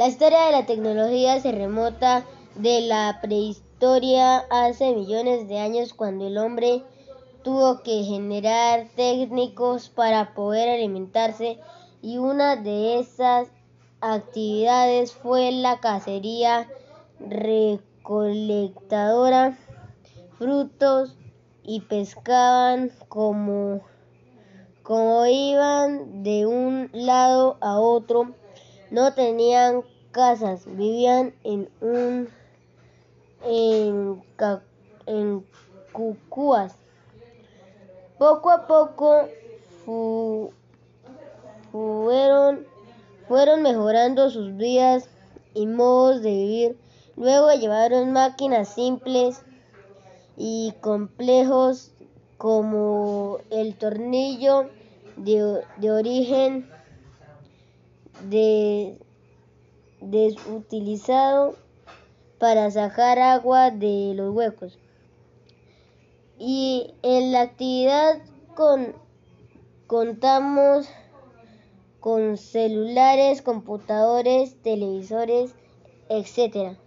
La historia de la tecnología se remota de la prehistoria hace millones de años cuando el hombre tuvo que generar técnicos para poder alimentarse y una de esas actividades fue la cacería recolectadora. Frutos y pescaban como como iban de un lado a otro no tenían casas, vivían en un en, en cucúas. Poco a poco fueron, fueron mejorando sus vidas y modos de vivir. Luego llevaron máquinas simples y complejos como el tornillo de, de origen de, desutilizado para sacar agua de los huecos. Y en la actividad con, contamos con celulares, computadores, televisores, etc.